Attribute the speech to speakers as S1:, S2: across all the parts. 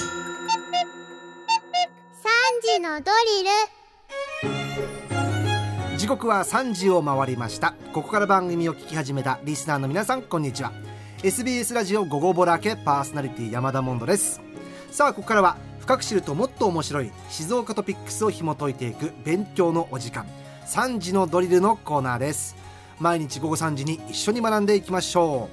S1: 3時のドリル。
S2: 時刻は3時を回りました。ここから番組を聞き始めたリスナーの皆さんこんにちは。SBS ラジオ午後ボラケパーソナリティ山田モンドです。さあここからは深く知るともっと面白い静岡トピックスを紐解いていく勉強のお時間。3時のドリルのコーナーです。毎日午後3時に一緒に学んでいきましょ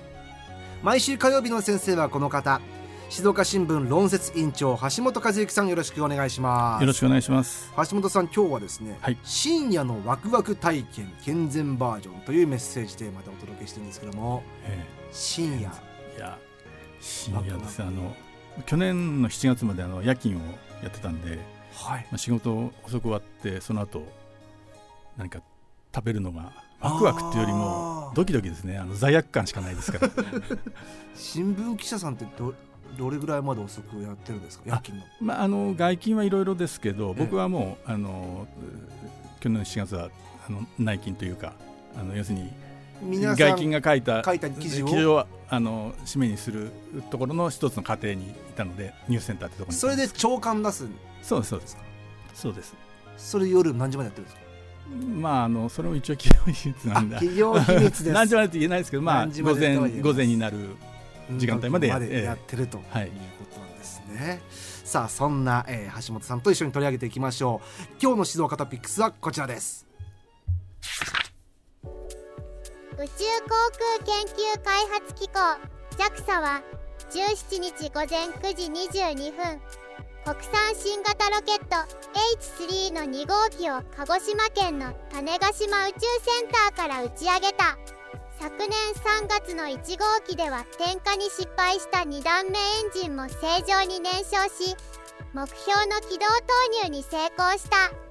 S2: う。毎週火曜日の先生はこの方。静岡新聞論説委員長橋本和之さんよろしくお願いします。
S3: よろしくお願いします。
S2: 橋本さん今日はですね、
S3: はい。
S2: 深夜のワクワク体験健全バージョンというメッセージテーマでお届けしてるんですけども
S3: え
S2: 深夜。
S3: えいや深夜ですあの去年の7月まであの夜勤をやってたんで、
S2: はい。
S3: まあ、仕事遅く終わってその後何か食べるのがワクワクっていうよりもドキドキですね。あの罪悪感しかないですから。
S2: 新聞記者さんってどどれぐらいまで遅くやってるんですか？夜勤の。
S3: まああの外勤はいろいろですけど
S2: ええ。
S3: 僕はもうあの去年の7月はあの内勤というかあの要するに外勤が書いた
S2: 書いた記事を？
S3: をあの締めにするところの一つの過程にいたのでニュースセンターってところに。
S2: それ
S3: ん
S2: で朝刊出す
S3: そうですそうです。そうです。
S2: それ夜何時までやってるんですか？
S3: まああのそれも一応企業秘密なんだ
S2: 企業秘密です。
S3: 何時までって言えないですけどまあ午前午前になる時間帯までや
S2: ってるとい。う
S3: はい
S2: ことなんですね、さあそんな、えー橋本さんと一緒に取り上げていきましょう。今日の静岡トピックスはこちらです。
S1: 宇宙航空研究開発機構 JAXA は17日午前9時22分国産新型ロケット H3 の2号機を鹿児島県の種子島宇宙センターから打ち上げた昨年3月の1号機では点火に失敗した2段目エンジンも正常に燃焼し目標の軌道投入に成功した。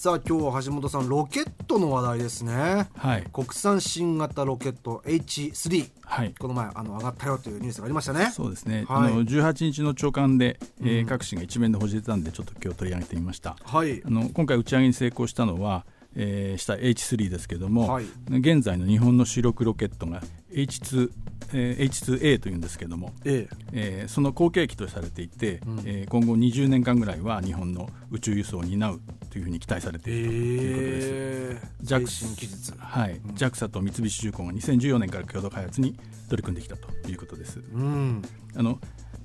S2: さあ今日は橋本さんロケットの話題ですね。
S3: はい。
S2: 国産新型ロケット H3
S3: はい。
S2: この前あの上がったよというニュースがありましたね。
S3: そうですね、
S2: はい。
S3: あの18日の朝刊で、えー
S2: うん。
S3: 各紙が一面で報じてたんでちょっと今日取り上げてみました。
S2: はい。
S3: あの今回打ち上げに成功したのは、えーした H3 ですけども、
S2: はい。
S3: 現在の日本の主力ロケットが H2、えー H2A というんですけども、
S2: え
S3: え。ーその後継機とされていて、
S2: うん。
S3: えー今後20年間ぐらいは日本の宇宙輸送を担うというふうに期待されて
S2: え
S3: いるということです。
S2: ええ
S3: ジャク
S2: 最新技術
S3: はい、
S2: うん。
S3: JAXA と三菱重工が2014年から共同開発に取り組んできたということです。
S2: うん。
S3: あの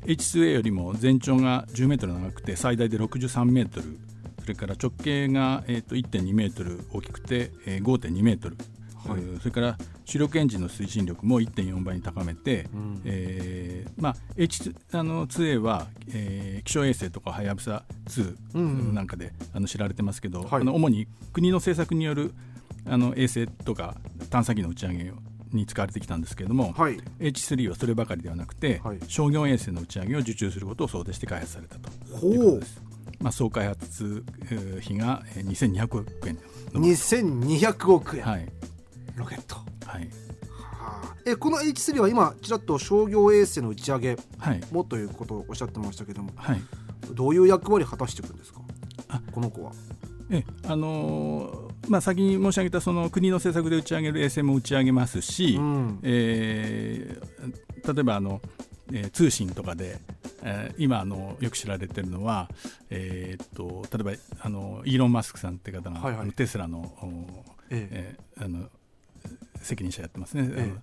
S3: H2A よりも全長が10メートル長くて最大で63メートル。それから直径が、えー、と1.2メートル大きくて、えー5.2メートル、
S2: はい。
S3: うんそれから主力エンジンの推進力も1.4倍に高めて、
S2: うん。
S3: えーまあ、H2 あの 2A は、えー気象衛星とかはやぶさ2
S2: うんうん。
S3: なんかで、あの知られてますけど、
S2: はい。
S3: あの主に国の政策によるあの衛星とか探査機の打ち上げに使われてきたんですけれども、
S2: はい。
S3: H3 はそればかりではなくて、
S2: はい。
S3: 商業衛星の打ち上げを受注することを想定して開発されたと
S2: ほ
S3: いうこと
S2: う
S3: です。まあ、総開発えー費がえー2200億円。の
S2: 2200億円、
S3: はい
S2: ロケット。
S3: はい。
S2: はあ。えこの H3 は今ちらっと商業衛星の打ち上げ
S3: はい。
S2: もということをおっしゃってましたけども
S3: はい。
S2: どういう役割果たしていくんですか？
S3: あ
S2: この子は。
S3: えあのーまあ、先に申し上げたその国の政策で打ち上げる衛星も打ち上げますし、
S2: うん。
S3: えー例えばあの、えー通信とかで、えー今あのよく知られてるのは、えーっと例えばあのイーロン・マスクさんって方が、
S2: はいはい。
S3: テスラのお
S2: え。
S3: えーあの責任者やってますね。
S2: ええ。
S3: あの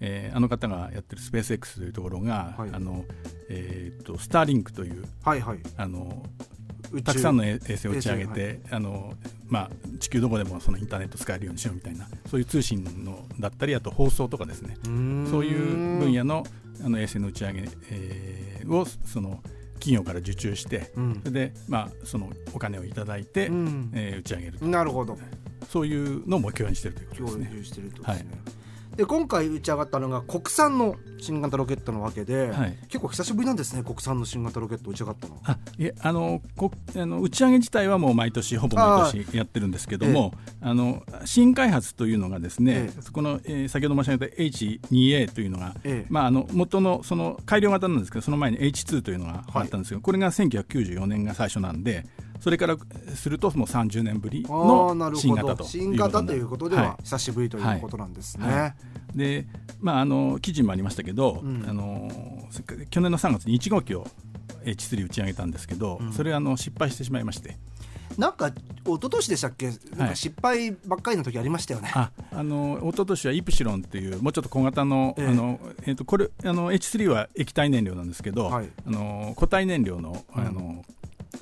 S3: えーあの方がやってるスペース X というところが、
S2: はい。
S3: あのえーっとスターリンクという
S2: はいはい。
S3: あのたくさんの衛星を打ち上げ
S2: 衛星
S3: て、あのまあ、地球どこでもそのインターネット使えるようにしようみたいなそういう通信のだったりあと放送とかですね。
S2: う
S3: そういう分野のあの衛星の打ち上げ、えーをその企業から受注して
S2: うん。
S3: それで、まあ、そのお金をいただいて、
S2: うん。
S3: えー打ち上げると。
S2: なるほど
S3: そういうのを目標にしているということ
S2: 共
S3: ですね。
S2: 有してるとですね、で今回打ち上がったのが国産の新型ロケットなわけで、
S3: はい。
S2: 結構久しぶりなんですね国産の新型ロケット打ち上がったの。
S3: あいえあのこあの打ち上げ自体はもう毎年ほぼ毎年やってるんですけどもあ、の新開発というのがですね、
S2: ええ。
S3: そこの、えー先ほど申し上げた H2A というのが、
S2: ええ。
S3: まあ、あの元のその改良型なんですけどその前に H2 というのがあったんですけど、これが1994年が最初なんでそれからするともう30年ぶりの新型と
S2: 新型ということでは
S3: は
S2: 久しぶりということなんですね。
S3: はい。はい。で、まあ、あの記事にもありましたけど、
S2: うん。
S3: あの去年の3月に1号機を H3 打ち上げたんですけど、
S2: うん。
S3: それあの失敗してしまいまして。
S2: なんか一昨年でしたっけ、なんか失敗ばっかりの時ありましたよね。
S3: ああの一昨年はイプシロンっていうもうちょっと小型の,、
S2: ええ。
S3: あのえー、とこれあの H3 は液体燃料なんですけど、
S2: はい。
S3: あの固体燃料のあの、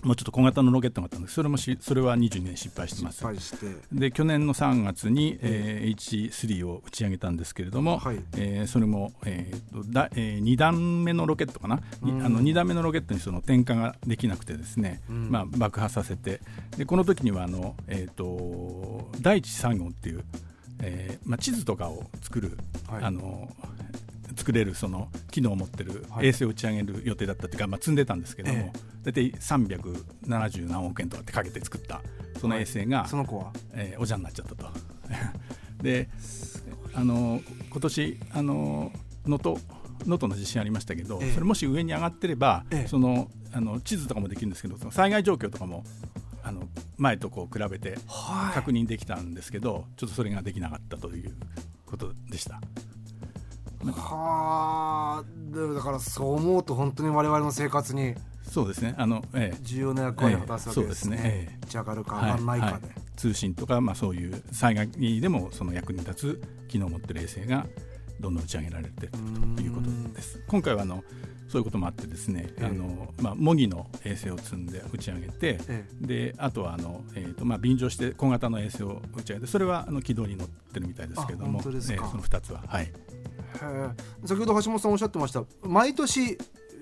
S3: もうちょっと小型のロケットがあったんです。それもしそれは22年失敗してます。
S2: 失敗して。
S3: で去年の3月に、えー H3 を打ち上げたんですけれども、
S2: はい。
S3: えーそれも、えーとだえ2段目のロケットかな、に
S2: うん。
S3: あの2段目のロケットにその点火ができなくてですね、
S2: うん。
S3: まあ、爆破させて。でこの時にはあの、えー、と第一産業っていう、えーまあ、地図とかを作る、
S2: はい。
S3: あの作れるその機能を持ってる
S2: はい
S3: 衛星を打ち上げる予定だったっていうか、まあ、積んでたんですけども、
S2: え
S3: 大体370何億円とかってかけて作ったその衛星が、
S2: その子は？
S3: えーおじゃになっちゃったと。であの今年あの能登能登の地震ありましたけど、
S2: ええ
S3: それもし上に上がってれば、
S2: ええ
S3: そのあの地図とかもできるんですけどその災害状況とかもあの前とこう比べて
S2: はい
S3: 確認できたんですけど、ちょっとそれができなかったということでした。
S2: はあ、でだからそう思うと本当に我々の生活に。
S3: そうですね。あの、ええ。
S2: 重要な役割を果たすわけですね。
S3: ええそうですね。ええ。
S2: 上がるか上がらないかで。
S3: はいはい。通信とか、まあ、そういう災害でもその役に立つ機能を持っている衛星がどんどん打ち上げられているということです。今回はあのそういうこともあってですね、
S2: ええ。
S3: あのまあ、模擬の衛星を積んで打ち上げて、
S2: え
S3: であとはあの、えーとまあ、便乗して小型の衛星を打ち上げてそれはあの軌道に乗ってるみたいですけどもえーその2つは、はい、
S2: 先ほど橋本さんおっしゃってました毎年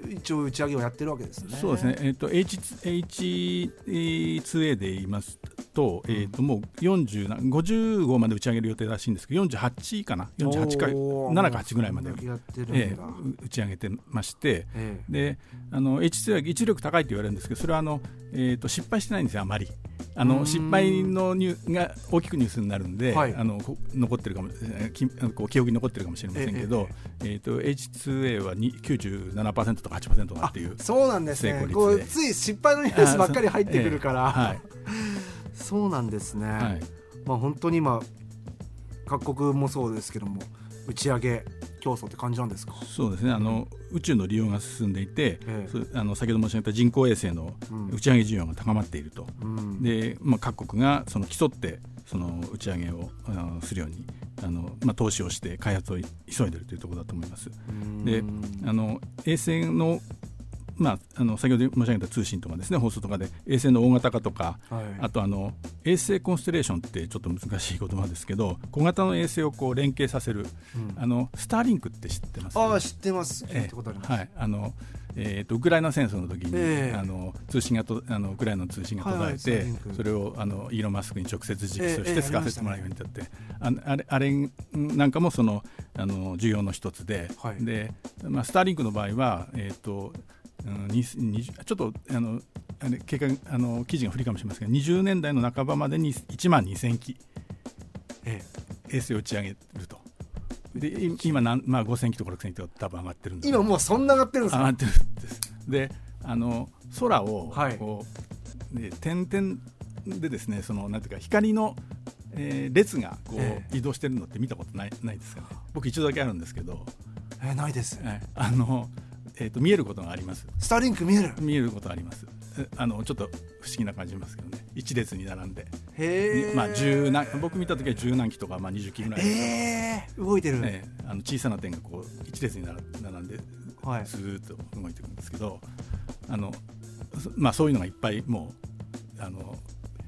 S2: 一応打ち上げをやってるわけですね。
S3: そうですね、えー、と H H2A で言いますと,、えー、ともう40な50号まで打ち上げる予定らしいんですけど48かな？48か
S2: おー
S3: 7か8ぐらいまで。えー打ち上げてまして
S2: ええ。
S3: であの H2 は一力高いと言われるんですけどそれはあの、えー、と失敗してないんですよあまり。あの失敗のニューが大きくニュースになるんで、
S2: はい。
S3: あのこ残ってるかも、えーきこう記憶に残ってるかもしれませんけど、えーと H2A はに97%とか8%だっていう
S2: そうなんですね。
S3: 成功率で。
S2: こうつい失敗のニュースばっかり入ってくるから、
S3: あ はい
S2: そうなんですね、
S3: はい。
S2: まあ本当に今各国もそうですけども打ち上げ競争って感じなんですか？
S3: そうですね。あの宇宙の利用が進んでいて、
S2: ええ。
S3: あの先ほど申し上げた人工衛星の
S2: うん。
S3: 打ち上げ需要が高まっていると、
S2: うん。
S3: で、まあ、各国がその競ってその打ち上げをあのするようにあの、まあ、投資をして開発を急いでいるというところだと思います。
S2: うん。
S3: であの衛星のまあ、あの先ほど申し上げた通信とかですね放送とかで衛星の大型化とか、
S2: はい。
S3: あとあの衛星コンステレーションってちょっと難しい言葉ですけど小型の衛星をこう連携させる、
S2: うん。
S3: あのスターリンクって知ってます？
S2: ああ知ってます。
S3: え
S2: たことあります、
S3: はい、あのえー、とウクライナ戦争の時に、
S2: ええ。
S3: あの通信がとあのウクライナの通信が途絶え
S2: はいはい
S3: それをあのイーロン・マスクに直接直訴し
S2: ええええ
S3: て使わせてもらうようになって、ああれあれなんかもそのあの需要の一つで,、
S2: はい。
S3: でまあ、スターリンクの場合は、えーとうん、ちょっとあのあれ経過あの記事が古いかもしれませんが20年代の半ばまでに1万2000機
S2: え
S3: 衛星を打ち上げると。でい今なん、まあ、5000機とか6000機とか多分上がってるん
S2: え
S3: で
S2: 今もうそんな上がってるんですか？
S3: 上がってるんです。であの空を
S2: はい。
S3: こう、で点々でですねそのなんていうか光の、えー列がこう、
S2: え
S3: 移動してるのって見たことないないですか？ね僕一度だけあるんですけど、
S2: えないです。
S3: はいあのえー、と見えることがあります。
S2: スターリンク見える？
S3: 見えることがあります。えあのちょっと不思議な感じしますけどね。一列に並んで、
S2: へえ
S3: まあ、十何僕見た時は十何機とか、まあ、20機ぐらい、
S2: ええ動いてる、
S3: ええあの小さな点がこう一列に並並んで
S2: はい。
S3: ずーっと動いていくんですけど、あのそまあ、そういうのがいっぱいもうあの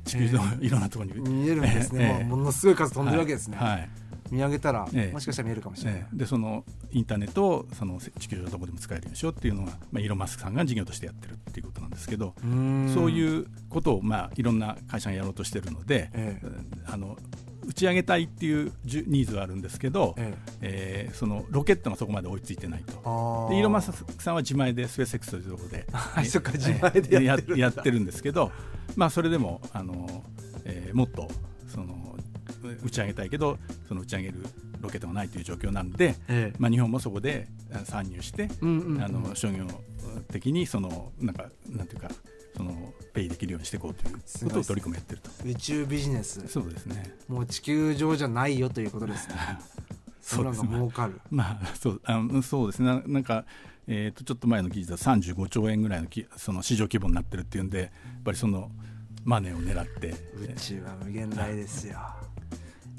S3: 地球上のいろんなところに、
S2: 見えるんですね、ものすごい数飛んでるわけですね、
S3: はい。はい。
S2: 見上げたら、
S3: ええ。
S2: もしかしたら見えるかもしれない、
S3: ええ。でそのインターネットをその地球上どこでも使えるようにしようっていうのが、まあ、イーロン・マスクさんが事業としてやってるっていうことなんですけど、そう
S2: う
S3: いうことを、まあ、いろんな会社がやろうとしてるので、
S2: ええ。
S3: あの打ち上げたいっていうニーズはあるんですけど、
S2: え
S3: え。ーそのロケットがそこまで追いついてないと。
S2: あ
S3: でイーロン・マスクさんは自前でスペース X というところで
S2: はいそっか自前でやって
S3: やってるんですけど、まあ、それでもあの、えーもっとその打ち上げたいけどその打ち上げるロケットがないという状況なんで、
S2: ええ。
S3: まあ、日本もそこであ参入して、
S2: うんうんうん。
S3: あの商業的にそのなんかなんていうかそのペイできるようにしていこうということを取り組みやってると。
S2: 宇宙ビジネス。
S3: そうですね。
S2: もう地球上じゃないよということです ね。それが儲かる。
S3: まあそうあのそうですね。ななんかえー、とちょっと前の記事だと35兆円ぐらいのきその市場規模になってるっていうんでやっぱりそのマネーを狙って。
S2: 宇宙は無限大ですよ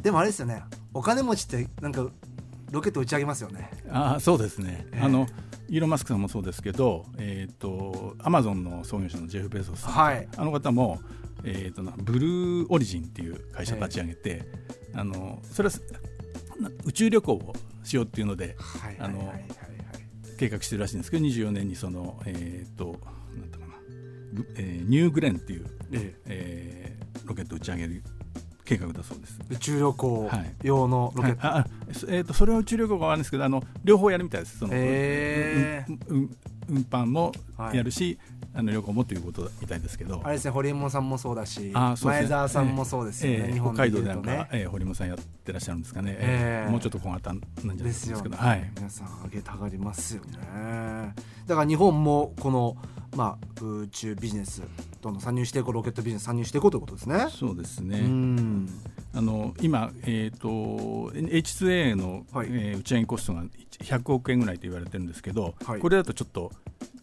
S2: でもあれですよね。お金持ちってなんかロケット打ち上げますよね。
S3: あそうですね、
S2: えー
S3: あのイーロン・マスクさんもそうですけど、えー、とアマゾンの創業者のジェフ・ベゾスさん、
S2: はい。
S3: あの方も、えー、となブルーオリジンっていう会社を立ち上げて、あのそれはな宇宙旅行をしようっていうので
S2: はい
S3: あの
S2: はいはい。はい
S3: 計画してるらしいんですけど24年にその、えー、となんていうかな、ぐえーニューグレンっていう、
S2: え
S3: え。ーロケットを打ち上げる計画だそうです。
S2: え宇宙旅行
S3: はい。
S2: 用のロケット、
S3: はい。ああそえー、とそれは宇宙旅行があるんですけどあの両方やるみたいです。その、
S2: へ
S3: うんうん運搬も
S2: はい
S3: やるし、あの旅行もということみたいですけど。
S2: あれですね堀江門さんもそうだし
S3: あそうね。
S2: 前澤さんもそうですよね、
S3: ええ
S2: 日本
S3: 北海道でなんか、
S2: ね
S3: ええ堀本さんやってらっしゃるんですかね、
S2: ええ
S3: もうちょっと小型なんじゃない
S2: で
S3: ですす
S2: よね、
S3: はい、
S2: 皆さんあげたがりますよね。だから日本もこの、まあ、宇宙ビジネスどんどん参入していこうロケットビジネス参入していこうということですね。
S3: そうですね、
S2: うん。
S3: あの今、えー、と H2A の、
S2: はい。
S3: えー打ち上げコストが100億円ぐらいと言われてるんですけど、
S2: はい。
S3: これだとちょっと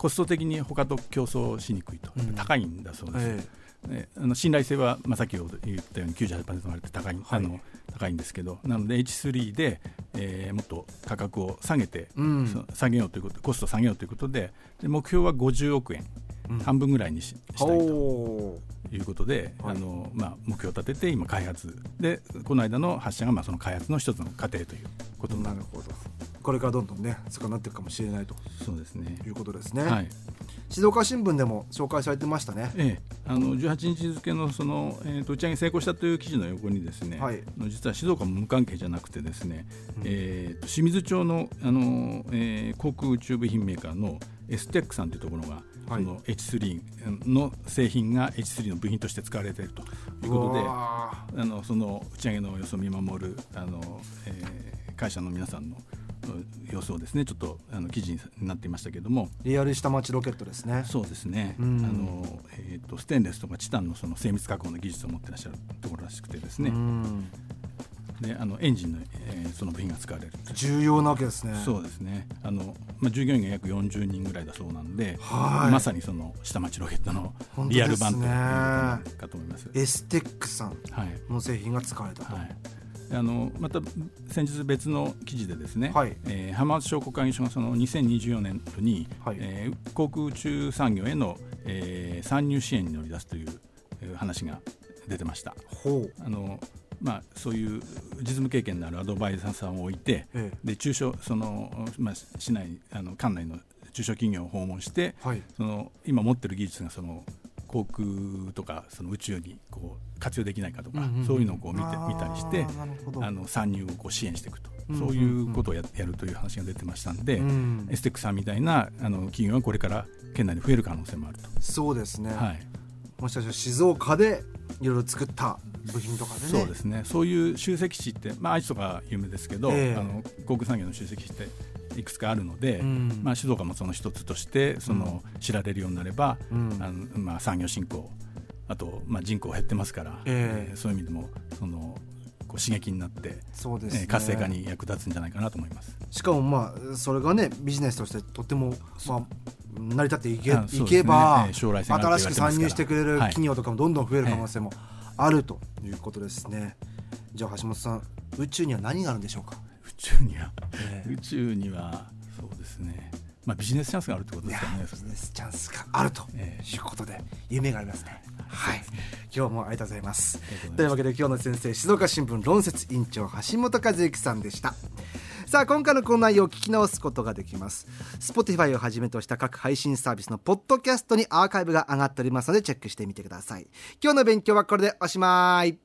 S3: コスト的に他と競争しにくいと、
S2: うん
S3: 高いんだそうです、
S2: え
S3: ねあの信頼性は、まあ、さっき言ったように98%まで高い,、
S2: はい。
S3: あの高いんですけどなので H3 で、えーもっと価格を下げて、
S2: えうん。
S3: そ下げようということコストを下げようということでで目標は50億円、
S2: うん
S3: 半分ぐらいにししたいと。いうことで、
S2: はい。
S3: あのまあ、目標を立てて今開発でこの間の発射がまあその開発の一つの過程ということ。になる
S2: ほど。これからどんどんね少なくなっていくかもしれないと。
S3: そうですね。
S2: いうことですね、
S3: はい。
S2: 静岡新聞でも紹介されてましたね。
S3: ええ、あの18日付のその、えーと打ち上げ成功したという記事の横にですね、
S2: はい。
S3: 実は静岡も無関係じゃなくてですね、
S2: うん。
S3: えーと清水町のあの、えー航空宇宙部品メーカーのエステックさんというところが、
S2: はい
S3: その H3 の製品が H3 の部品として使われていると。いうことであのその打ち上げの様子を見守るあの、えー会社の皆さんのうん様子をですねちょっとあの記事になっていましたけれども。
S2: ーリアル下町ロケットですね。
S3: そうですね、
S2: うん。
S3: あのえー、とステンレスとかチタンのその精密加工の技術を持ってらっしゃるところらしくてですね、
S2: うん
S3: であのエンジンの、えーその部品が使われる。と
S2: 重要なわけですね。
S3: そうですね。あの、まあ、従業員が約40人ぐらいだそうなんで、
S2: はい。
S3: まさにその下町ロケットのリアル版というかと思います。
S2: エステックさん
S3: はい。
S2: の製品が使われたと、
S3: はい。あのまた先日別の記事でですね、
S2: はい。
S3: えー浜松商工会議所がその2024年度に、
S2: はい。
S3: えー航空宇宙産業への、えー参入支援に乗り出すというえー話が出てました。
S2: ほう。
S3: あのまあ、そういう実務経験のあるアドバイザーさんを置いて、
S2: え
S3: で中小その、まあ、市内あの管内の中小企業を訪問して
S2: えはい。
S3: その今持ってる技術がその航空とかその宇宙にこう活用できないかとか、
S2: うんうん
S3: そういうのをこう見て見たりしてあの参入をこう支援していくと、
S2: うんうんうん。
S3: そういうことをややるという話が出てましたんで、
S2: うん。
S3: エステックさんみたいなあの企業はこれから県内に増える可能性もあると。
S2: そうですね、
S3: はい。
S2: もしかしたら静岡でいろいろ作った部品とかでね。
S3: そうですね。そういう集積地って、まあ、愛知とか有名ですけど、
S2: ええ。
S3: あの航空産業の集積地っていくつかあるので、
S2: うん。
S3: まあ、静岡もその一つとしてその、知られるようになれば、
S2: うん。
S3: あのまあ、産業振興あと、まあ、人口減ってますから、
S2: ええ。
S3: えーそういう意味でもそのこう刺激になって、
S2: そうですね。
S3: えー活性化に役立つんじゃないかなと思います。
S2: しかもまあそれがねビジネスとしてとてもまあ成り立っていけ,、いけば、
S3: ええ将来
S2: 新しく参入してくれる
S3: はい。
S2: 企業とかもどんどん増える可能性もあるということですね、じゃあ橋本さん宇宙には何があるんでしょうか、
S3: 宇宙には、
S2: ええ。
S3: 宇宙にはそうですね、まあ、ビジネスチャンスがあるってことですかね。
S2: ビジネスチャンスがあると
S3: え
S2: いうことで夢がありますね。はい。今日もありがとうございます。
S3: ありがとうございます。
S2: というわけで今日の先生静岡新聞論説委員長橋本和之さんでしたさあ今回のこの内容を聞き直すことができます。Spotify をはじめとした各配信サービスのポッドキャストにアーカイブが上がっておりますのでチェックしてみてください。今日の勉強はこれでおしまい。